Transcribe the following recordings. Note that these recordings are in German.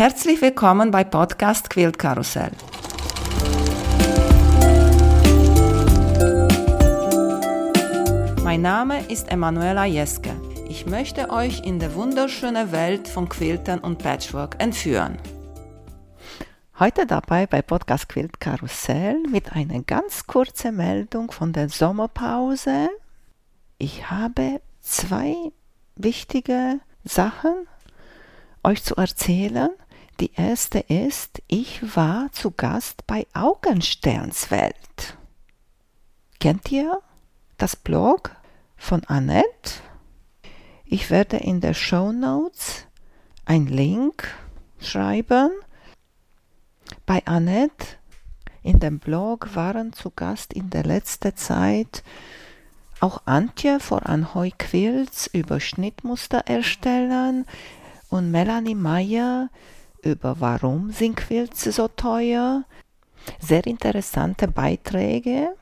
Herzlich willkommen bei Podcast Quilt Karussell. Mein Name ist Emanuela Jeske. Ich möchte euch in die wunderschöne Welt von Quiltern und Patchwork entführen. Heute dabei bei Podcast Quilt Karussell mit einer ganz kurzen Meldung von der Sommerpause. Ich habe zwei wichtige Sachen euch zu erzählen. Die erste ist, ich war zu Gast bei Augensterns Welt. Kennt ihr das Blog von Annette? Ich werde in der Show Notes einen Link schreiben. Bei Annette in dem Blog waren zu Gast in der letzten Zeit auch Antje vor Anhoi Quilts über Schnittmuster erstellen, und Melanie Meyer über Warum sind Quilts so teuer. Sehr interessante Beiträge.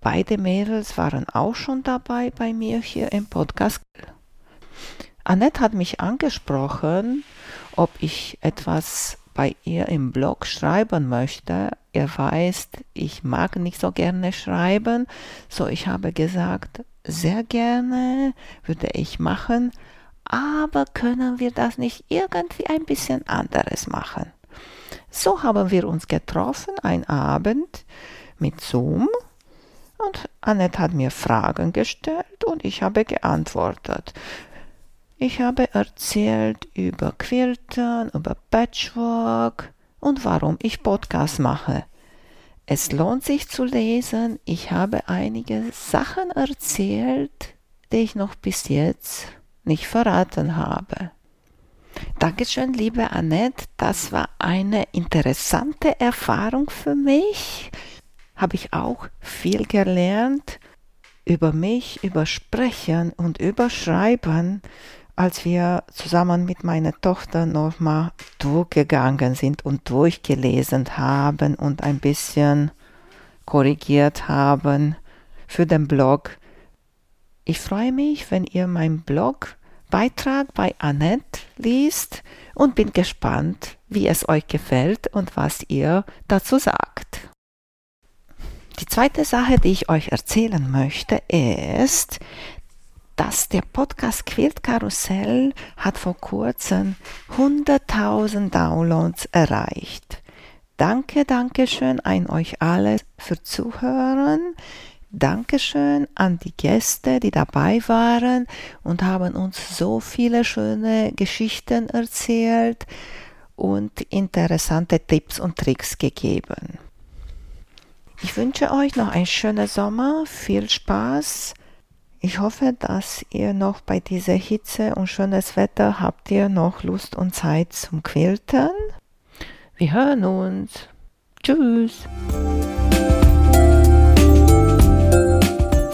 Beide Mädels waren auch schon dabei bei mir hier im Podcast. Annette hat mich angesprochen, ob ich etwas bei ihr im Blog schreiben möchte. Ihr weiß, ich mag nicht so gerne schreiben, so ich habe gesagt, sehr gerne würde ich machen, aber können wir das nicht irgendwie ein bisschen anderes machen? So haben wir uns getroffen, ein Abend mit Zoom und Annette hat mir Fragen gestellt und ich habe geantwortet. Ich habe erzählt über Quiltern, über Patchwork und warum ich Podcast mache. Es lohnt sich zu lesen. Ich habe einige Sachen erzählt, die ich noch bis jetzt nicht verraten habe. Dankeschön, liebe Annette. Das war eine interessante Erfahrung für mich. Habe ich auch viel gelernt über mich, über Sprechen und über Schreiben, als wir zusammen mit meiner Tochter nochmal durchgegangen sind und durchgelesen haben und ein bisschen korrigiert haben für den Blog ich freue mich, wenn ihr meinen Blogbeitrag bei Annette liest und bin gespannt, wie es euch gefällt und was ihr dazu sagt. Die zweite Sache, die ich euch erzählen möchte, ist, dass der Podcast Quilt Karussell hat vor kurzem 100.000 Downloads erreicht. Danke, danke schön an euch alle für Zuhören. Dankeschön an die Gäste, die dabei waren und haben uns so viele schöne Geschichten erzählt und interessante Tipps und Tricks gegeben. Ich wünsche euch noch einen schönen Sommer, viel Spaß. Ich hoffe, dass ihr noch bei dieser Hitze und schönes Wetter habt ihr noch Lust und Zeit zum Quilten. Wir hören uns. Tschüss.